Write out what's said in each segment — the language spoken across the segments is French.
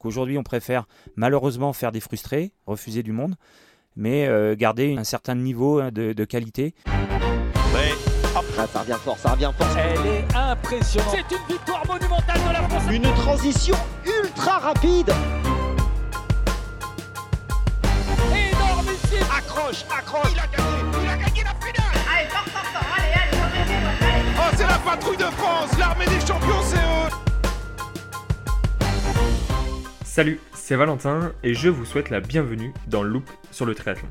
qu'aujourd'hui on préfère malheureusement faire des frustrés, refuser du monde, mais garder un certain niveau hein, de, qualité. Ah, ça revient fort, ça revient fort. Elle est impressionnante. C'est une victoire monumentale de la France. Une transition ultra rapide. Énormissime. Accroche, accroche. Il a gagné, il a gagné la finale. Allez, fort, fort, fort. Allez, allez, allez, Oh, c'est la patrouille de France. L'armée des champions, c'est eux. Salut, c'est Valentin et je vous souhaite la bienvenue dans Loop sur le triathlon.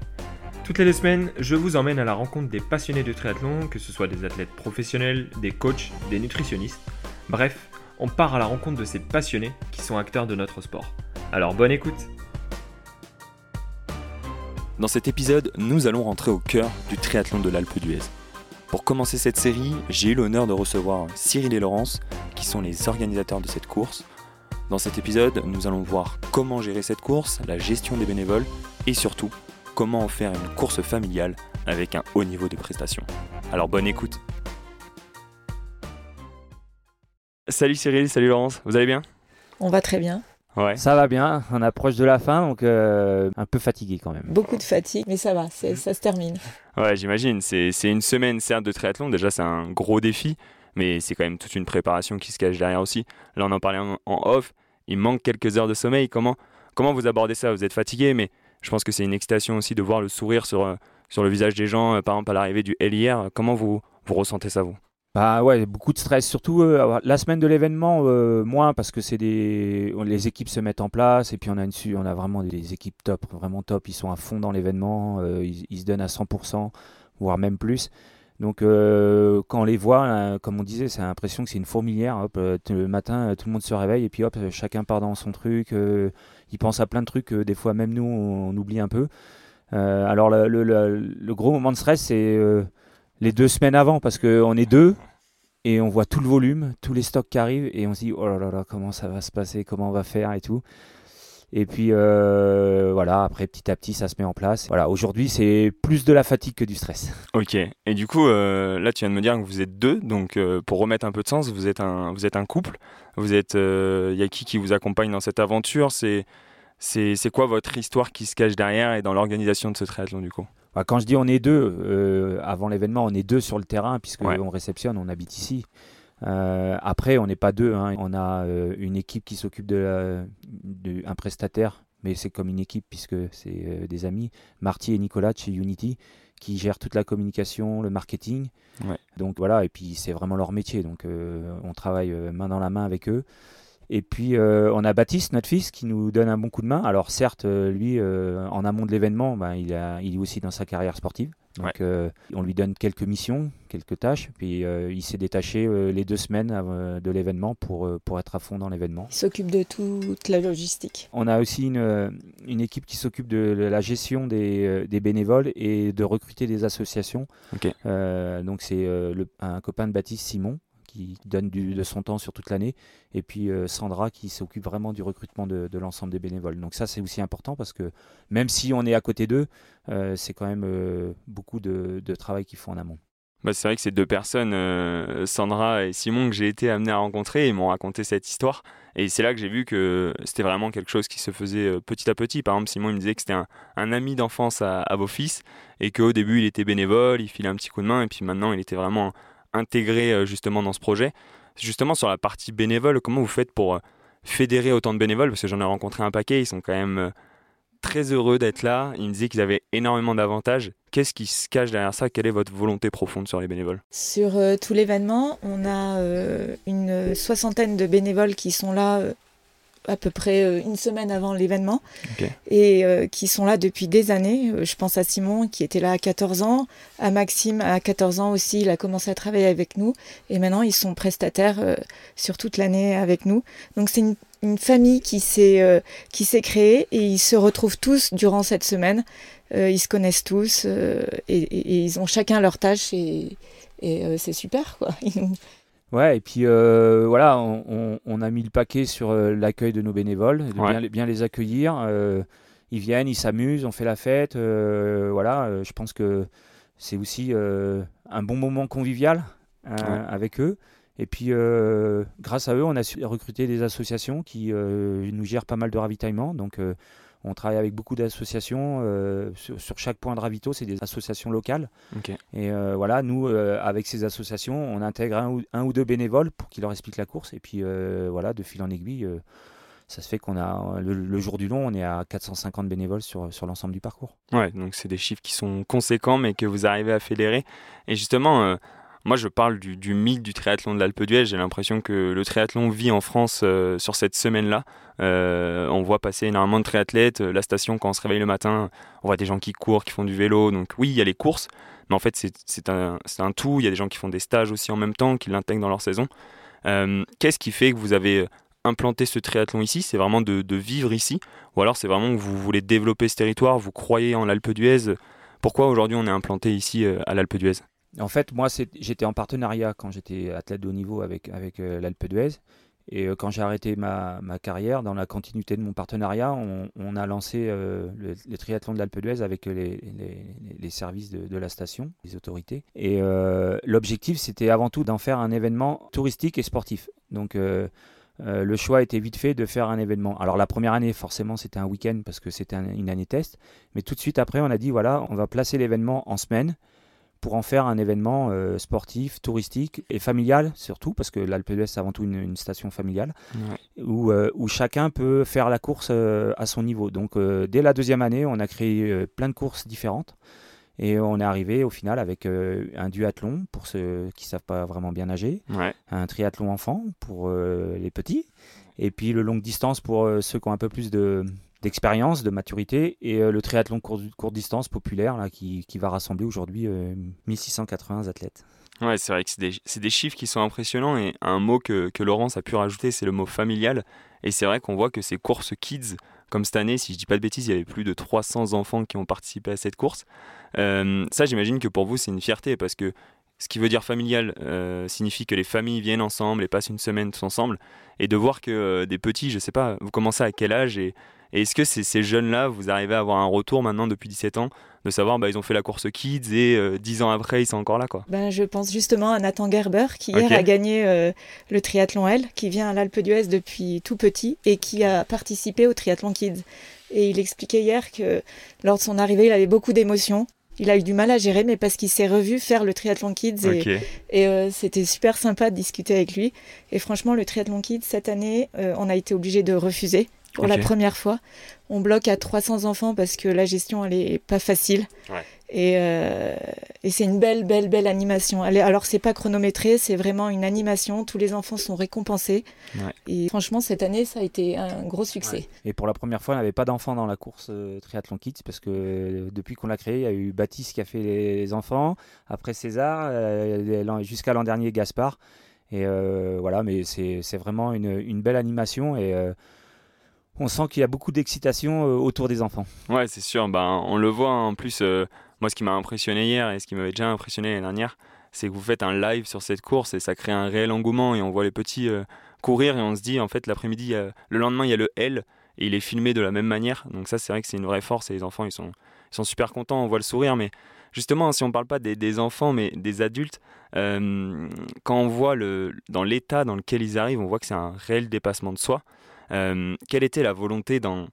Toutes les deux semaines, je vous emmène à la rencontre des passionnés de triathlon, que ce soit des athlètes professionnels, des coachs, des nutritionnistes. Bref, on part à la rencontre de ces passionnés qui sont acteurs de notre sport. Alors bonne écoute Dans cet épisode, nous allons rentrer au cœur du triathlon de l'Alpe d'Huez. Pour commencer cette série, j'ai eu l'honneur de recevoir Cyril et Laurence, qui sont les organisateurs de cette course. Dans cet épisode, nous allons voir comment gérer cette course, la gestion des bénévoles et surtout comment faire une course familiale avec un haut niveau de prestation. Alors bonne écoute. Salut Cyril, salut Laurence, vous allez bien? On va très bien. Ouais. Ça va bien, on approche de la fin, donc euh, un peu fatigué quand même. Beaucoup de fatigue, mais ça va, ça se termine. Ouais, j'imagine. C'est une semaine, certes, de triathlon. Déjà, c'est un gros défi, mais c'est quand même toute une préparation qui se cache derrière aussi. Là, on en parlait en, off. Il manque quelques heures de sommeil. Comment, comment vous abordez ça? Vous êtes fatigué, mais je pense que c'est une excitation aussi de voir le sourire sur, euh, sur le visage des gens, euh, par exemple à l'arrivée du LIR. Comment vous, vous ressentez ça, vous? Bah ouais, beaucoup de stress, surtout euh, la semaine de l'événement, moins parce que c'est des, les équipes se mettent en place et puis on a une, on a vraiment des équipes top, vraiment top. Ils sont à fond dans l'événement, ils, se donnent à 100%, voire même plus. Donc quand on les voit, comme on disait, c'est l'impression que c'est une fourmilière. Hop, le matin, tout le monde se réveille et puis hop, chacun part dans son truc il pense à plein de trucs que des fois même nous on, oublie un peu. Euh, alors le, gros moment de stress c'est euh, les deux semaines avant parce qu'on est deux et on voit tout le volume, tous les stocks qui arrivent et on se dit oh là là, là comment ça va se passer, comment on va faire et tout. Et puis euh, voilà, après petit à petit ça se met en place. Voilà, aujourd'hui c'est plus de la fatigue que du stress. Ok. Et du coup, là tu viens de me dire que vous êtes deux, donc pour remettre un peu de sens, vous êtes un, vous êtes un couple. Vous êtes, il euh, y a qui qui vous accompagne dans cette aventure? C'est c'est quoi votre histoire qui se cache derrière et dans l'organisation de ce triathlon du coup? Bah, Quand je dis on est deux, euh, avant l'événement, on est deux sur le terrain puisqu'on on réceptionne, on habite ici. Euh, après, on n'est pas deux. Hein. On a une équipe qui s'occupe de, un prestataire, mais c'est comme une équipe puisque c'est des amis, Marty et Nicolas chez Unity, qui gèrent toute la communication, le marketing. Donc voilà, et puis c'est vraiment leur métier. Donc euh, on travaille euh, main dans la main avec eux. Et puis euh, on a Baptiste, notre fils, qui nous donne un bon coup de main. Alors certes, lui, en amont de l'événement, ben, il, a, il est aussi dans sa carrière sportive. Donc euh, on lui donne quelques missions, quelques tâches, puis euh, il s'est détaché euh, les deux semaines de l'événement pour, pour être à fond dans l'événement. Il s'occupe de toute la logistique. On a aussi une, une équipe qui s'occupe de la gestion des, des, bénévoles et de recruter des associations. donc c'est un copain de Baptiste Simon qui donne de son temps sur toute l'année, et puis euh, Sandra qui s'occupe vraiment du recrutement de, l'ensemble des bénévoles. Donc ça c'est aussi important parce que même si on est à côté d'eux, euh, c'est quand même euh, beaucoup de, travail qu'ils font en amont. Bah, c'est vrai que ces deux personnes, Sandra et Simon, que j'ai été amené à rencontrer, ils m'ont raconté cette histoire. Et c'est là que j'ai vu que c'était vraiment quelque chose qui se faisait petit à petit. Par exemple, Simon il me disait que c'était un, ami d'enfance à, à, vos fils et qu'au début il était bénévole, il filait un petit coup de main et puis maintenant il était vraiment intégré euh, justement dans ce projet. Justement sur la partie bénévole, comment vous faites pour euh, fédérer autant de bénévoles? Parce que j'en ai rencontré un paquet, ils sont quand même euh, très heureux d'être là. Ils me disaient qu'ils avaient énormément d'avantages. Qu'est-ce qui se cache derrière ça? Quelle est votre volonté profonde sur les bénévoles? Sur tout l'événement, on a une soixantaine de bénévoles qui sont là à peu près euh, une semaine avant l'événement et euh, qui sont là depuis des années. Euh, je pense à Simon qui était là à 14 ans, à Maxime à 14 ans aussi, il a commencé à travailler avec nous et maintenant ils sont prestataires sur toute l'année avec nous. Donc c'est une, famille qui s'est qui s'est créée et ils se retrouvent tous durant cette semaine. ils se connaissent tous et, ils ont chacun leur tâche et, et c'est super quoi. Ouais, et puis euh, voilà, on, a mis le paquet sur euh, l'accueil de nos bénévoles, de bien, les accueillir. Euh, ils viennent, ils s'amusent, on fait la fête. voilà, je pense que c'est aussi un bon moment convivial avec eux. Et puis, grâce à eux, on a su recruter des associations qui nous gèrent pas mal de ravitaillement. Donc, on travaille avec beaucoup d'associations. Euh, sur, chaque point de ravito, c'est des associations locales. Et euh, voilà, nous, euh, avec ces associations, on intègre un ou, deux bénévoles pour qu'ils leur expliquent la course. Et puis voilà, de fil en aiguille, ça se fait qu'on a le, jour du long, on est à 450 bénévoles sur, sur l'ensemble du parcours. Ouais, donc c'est des chiffres qui sont conséquents, mais que vous arrivez à fédérer. Et justement, moi, je parle du, mythe du triathlon de l'Alpe d'Huez. J'ai l'impression que le triathlon vit en France euh, sur cette semaine-là. Euh, on voit passer énormément de triathlètes. La station, quand on se réveille le matin, on voit des gens qui courent, qui font du vélo. Donc oui, il y a les courses, mais en fait, c'est un, tout. Il y a des gens qui font des stages aussi en même temps, qui l'intègrent dans leur saison. Euh, qu'est-ce qui fait que vous avez implanté ce triathlon ici? C'est vraiment de, de, vivre ici? Ou alors c'est vraiment que vous voulez développer ce territoire, vous croyez en l'Alpe d'Huez? Pourquoi aujourd'hui on est implanté ici à l'Alpe d'Huez? En fait, moi, j'étais en partenariat quand j'étais athlète de haut niveau avec, euh, l'Alpe d'Huez. Et euh, quand j'ai arrêté ma, carrière, dans la continuité de mon partenariat, on, a lancé euh, le, triathlon de l'Alpe d'Huez avec les, les, les services de, la station, les autorités. Et l'objectif, c'était avant tout d'en faire un événement touristique et sportif. Donc, le choix était vite fait de faire un événement. Alors la première année, forcément, c'était un week-end parce que c'était une année test. Mais tout de suite après, on a dit, voilà, on va placer l'événement en semaine pour en faire un événement euh, sportif, touristique et familial surtout, parce que l'Alpe d'Huez c'est avant tout une, station familiale, où, euh, où, chacun peut faire la course euh, à son niveau. Donc dès la deuxième année, on a créé plein de courses différentes. Et on est arrivé au final avec un duathlon pour ceux qui ne savent pas vraiment bien nager, un triathlon enfant pour les petits, et puis le longue distance pour ceux qui ont un peu plus de, d'expérience, de maturité, et euh, le triathlon court, courte distance populaire là, qui, qui va rassembler aujourd'hui 1680 euh, athlètes. Ouais, c'est vrai que c'est des, des, chiffres qui sont impressionnants, et un mot que, que Laurence a pu rajouter, c'est le mot familial, et c'est vrai qu'on voit que ces courses kids, comme cette année, si je dis pas de bêtises, il y avait plus de 300 enfants qui ont participé à cette course. Euh, ça, j'imagine que pour vous, c'est une fierté, parce que ce qui veut dire familial signifie que les familles viennent ensemble et passent une semaine tous ensemble. Et de voir que des petits, je sais pas, vous commencez à quel âge et, et est-ce que ces jeunes-là, vous arrivez à avoir un retour maintenant depuis 17 ans de savoir bah, ils ont fait la course kids et euh, dix 10 ans après ils sont encore là quoi? Ben, je pense justement à Nathan Gerber qui hier a gagné euh, le triathlon L, qui vient à l'Alpe d'Huez depuis tout petit et qui a participé au triathlon kids. Et il expliquait hier que lors de son arrivée il avait beaucoup d'émotions. Il a eu du mal à gérer, mais parce qu'il s'est revu faire le triathlon kids et, et euh, c'était super sympa de discuter avec lui. Et franchement, le triathlon kids cette année, on a été obligé de refuser pour la première fois. On bloque à 300 enfants parce que la gestion, elle est pas facile. Et, euh, et c'est une belle, belle, belle animation. Elle est, alors, c'est pas chronométré, c'est vraiment une animation. Tous les enfants sont récompensés. Et franchement, cette année, ça a été un gros succès. Et pour la première fois, on n'avait pas d'enfants dans la course euh, Triathlon Kids parce que euh, depuis qu'on l'a créé, il y a eu Baptiste qui a fait les enfants, après César, jusqu'à l'an dernier, Gaspard. Et voilà, mais c'est vraiment une, une, belle animation. Et on sent qu'il y a beaucoup d'excitation euh, autour des enfants. Ouais, c'est sûr. Ben, on le voit en plus. Euh, moi, ce qui m'a impressionné hier et ce qui m'avait déjà impressionné l'année dernière, c'est que vous faites un live sur cette course et ça crée un réel engouement et on voit les petits euh, courir et on se dit en fait l'après-midi, le lendemain il y a le L et il est filmé de la même manière. Donc ça, c'est vrai que c'est une vraie force et les enfants ils sont, super contents. On voit le sourire, mais justement, si on parle pas des, des enfants mais des adultes, quand on voit le, dans l'état dans lequel ils arrivent, on voit que c'est un réel dépassement de soi. Euh, quelle était la volonté dans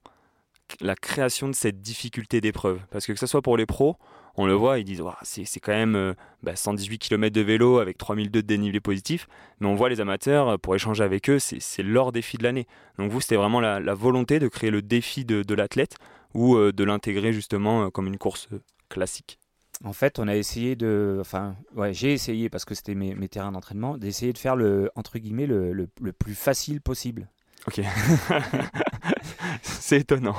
la création de cette difficulté d'épreuve? Parce que que ce soit pour les pros, on le voit, ils disent c'est quand même 118 euh, bah, km de vélo avec 3002 de dénivelé positif. Mais on voit les amateurs, euh, pour échanger avec eux, c'est leur défi de l'année. Donc vous, c'était vraiment la, volonté de créer le défi de, l'athlète ou de l'intégrer justement comme une course classique? En fait, on a essayé de, enfin, j'ai essayé parce que c'était mes, terrains d'entraînement, d'essayer de faire le entre guillemets le, plus facile possible. Ok. c'est étonnant.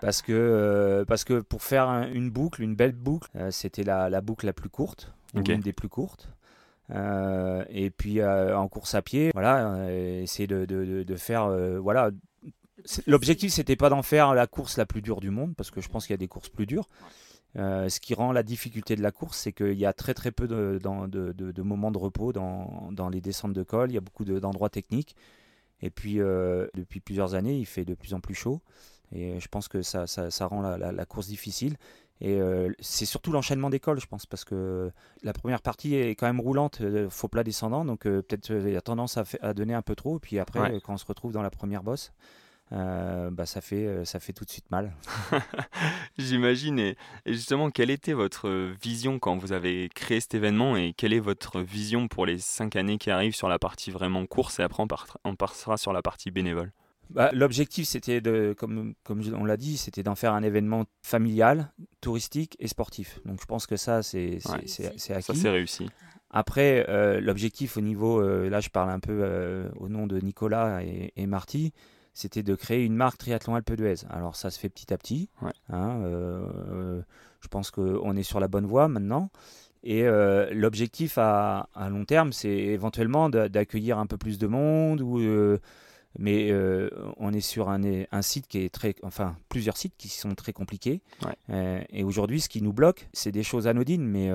Parce que, euh, parce que pour faire une boucle, une belle boucle, euh, c'était la, la, boucle la plus courte, ou une des plus courtes. Euh, et puis en course à pied, voilà, essayer de, de, de, faire, voilà. L'objectif, c'était pas d'en faire la course la plus dure du monde, parce que je pense qu'il y a des courses plus dures. ce qui rend la difficulté de la course, c'est qu'il y a très très peu de, de, de moments de repos dans, dans, les descentes de col. Il y a beaucoup d'endroits techniques. Et puis, euh, depuis plusieurs années, il fait de plus en plus chaud. Et je pense que ça, ça, rend la, course difficile. Et c'est surtout l'enchaînement d'école, je pense, parce que la première partie est quand même roulante, faux plat descendant, donc peut-être il y a tendance à, à, donner un peu trop. Et puis après, quand on se retrouve dans la première bosse, euh, bah, ça, fait, euh, ça fait tout de suite mal. J'imagine. Et, justement, quelle était votre vision quand vous avez créé cet événement et quelle est votre vision pour les cinq années qui arrivent sur la partie vraiment course et après on, passera sur la partie bénévole? Bah, L'objectif, c'était, de, comme, comme on l'a dit, c'était d'en faire un événement familial, touristique et sportif. Donc je pense que ça, c'est, c'est, acquis. Ça, c'est réussi. Après, euh, l'objectif au niveau, là je parle un peu au nom de Nicolas et, et Marty, c'était de créer une marque Triathlon Alpe d'Huez. Alors ça se fait petit à petit. Hein, euh, je pense qu'on est sur la bonne voie maintenant. Et euh, l'objectif à, long terme, c'est éventuellement d'accueillir un peu plus de monde. Ou, euh, mais on est sur un, un, site qui est très, enfin plusieurs sites qui sont très compliqués. et aujourd'hui, ce qui nous bloque, c'est des choses anodines, mais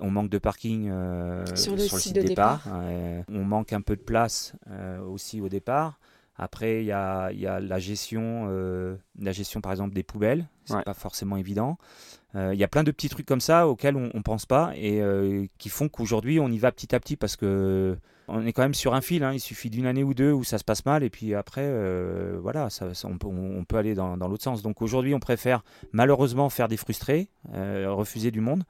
on manque de parking sur le, site, de départ. on manque un peu de place aussi au départ. Après, il y a, y a, la gestion, euh, la gestion par exemple des poubelles, c'est pas forcément évident. Euh, il y a plein de petits trucs comme ça auxquels on, ne pense pas et euh, qui font qu'aujourd'hui on y va petit à petit parce que on est quand même sur un fil. Hein. il suffit d'une année ou deux où ça se passe mal et puis après, voilà, ça, on, peut, on, peut, aller dans, dans l'autre sens. Donc aujourd'hui, on préfère malheureusement faire des frustrés, refuser du monde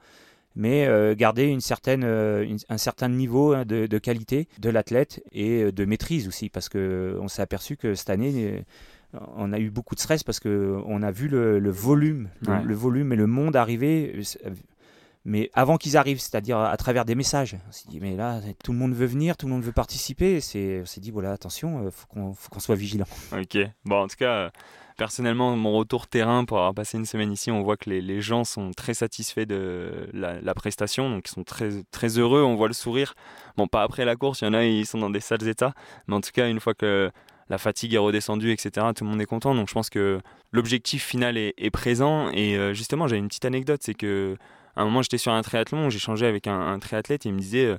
mais euh, garder une certaine, euh, un certain niveau hein, de, qualité de l'athlète et euh, de maîtrise aussi, parce qu'on s'est aperçu que cette année, on a eu beaucoup de stress parce qu'on a vu le, volume, le, volume et le monde arriver. Mais avant qu'ils arrivent, c'est-à-dire à travers des messages, on s'est dit mais là tout le monde veut venir, tout le monde veut participer. On s'est dit voilà attention, faut qu'on, faut qu'on soit vigilant. Ok, bon en tout cas personnellement, mon retour terrain pour avoir passé une semaine ici, on voit que les, gens sont très satisfaits de la, prestation, donc ils sont très, très heureux, on voit le sourire. Bon, pas après la course, il y en a, ils sont dans des sales états, mais en tout cas, une fois que la fatigue est redescendue, etc., tout le monde est content. Donc je pense que l'objectif final est, présent. Et euh, justement, j'ai une petite anecdote, c'est que un moment, j'étais sur un triathlon, changé avec un, un triathlète et il me disait euh,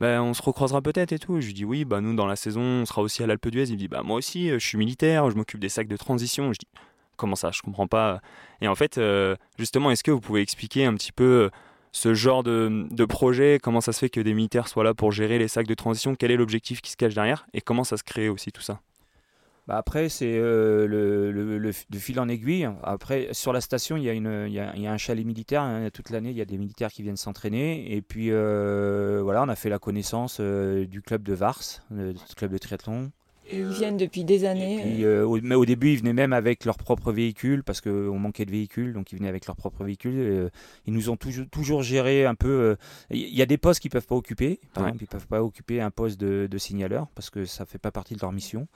bah, on se recroisera peut-être et tout. je lui dis oui, bah nous dans la saison, on sera aussi à l'Alpe d'Huez. Il me dit bah moi aussi, euh, je suis militaire, je m'occupe des sacs de transition. Je dis comment ça, je comprends pas. Et en fait, euh, justement, est-ce que vous pouvez expliquer un petit peu euh, ce genre de, de, projet, comment ça se fait que des militaires soient là pour gérer les sacs de transition, quel est l'objectif qui se cache derrière? Et comment ça se crée aussi tout ça? Bah, après, c'est euh, le, le, fil en aiguille. Après, sur la station, il y a, un chalet militaire. Hein. toute l'année, il y a des militaires qui viennent s'entraîner. Et puis, euh, voilà, on a fait la connaissance euh, du club de Vars, du club de triathlon. Ils viennent depuis des années. Euh, au, mais au début, ils venaient même avec leur propre véhicule parce qu'on manquait de véhicules, donc ils venaient avec leur propre véhicule. Euh, ils nous ont toujours, toujours géré un peu. Il euh, y a des postes qu'ils peuvent pas occuper. Par exemple, ils peuvent pas occuper un poste de, de, signaleur parce que ça fait pas partie de leur mission.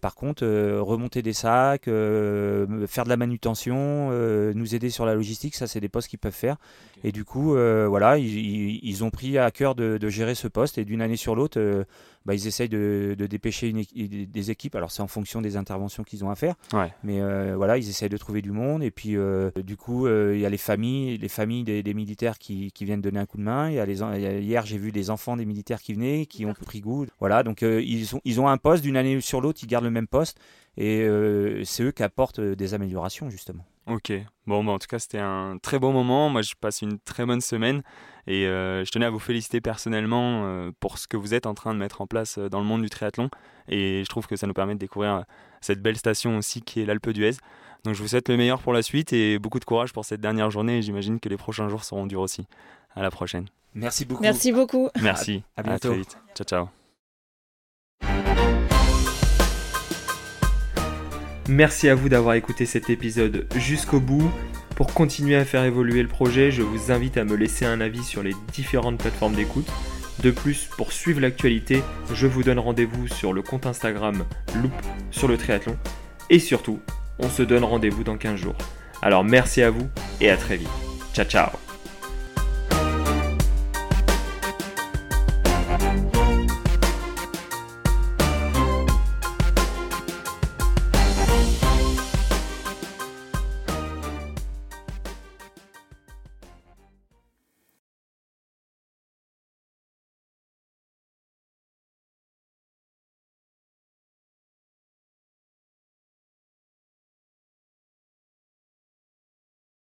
par contre, remonter des sacs, faire de la manutention, nous aider sur la logistique, ça c'est des postes qu'ils peuvent faire. Et du coup, voilà, ils, ils, ont pris à cœur de, de gérer ce poste et d'une année sur l'autre bah, ils essayent de, dépêcher des équipes. Alors c'est en fonction des interventions qu'ils ont à faire. Mais euh, voilà, ils essayent de trouver du monde. Et puis euh, du coup, euh, il y a les familles, les familles des, militaires qui, viennent donner un coup de main. Il y a les, hier, j'ai vu des enfants des militaires qui venaient, qui ont pris goût. Voilà, donc ils, ont, ils ont un poste d'une année sur l'autre, ils gardent le même poste. Et c'est eux qui apportent des améliorations justement. Ok, bon, bah, en tout cas, c'était un très bon moment. Moi, je passe une très bonne semaine et euh, je tenais à vous féliciter personnellement euh, pour ce que vous êtes en train de mettre en place euh, dans le monde du triathlon. Et je trouve que ça nous permet de découvrir cette belle station aussi qui est l'Alpe d'Huez. Donc, je vous souhaite le meilleur pour la suite et beaucoup de courage pour cette dernière journée. Et j'imagine que les prochains jours seront durs aussi. À la prochaine. Merci beaucoup. Merci beaucoup. Merci. À, bientôt. très vite. Ciao, ciao. Merci à vous d'avoir écouté cet épisode jusqu'au bout. Pour continuer à faire évoluer le projet, je vous invite à me laisser un avis sur les différentes plateformes d'écoute. De plus, pour suivre l'actualité, je vous donne rendez-vous sur le compte Instagram Loop sur le triathlon. Et surtout, on se donne rendez-vous dans 15 jours. Alors merci à vous et à très vite. Ciao ciao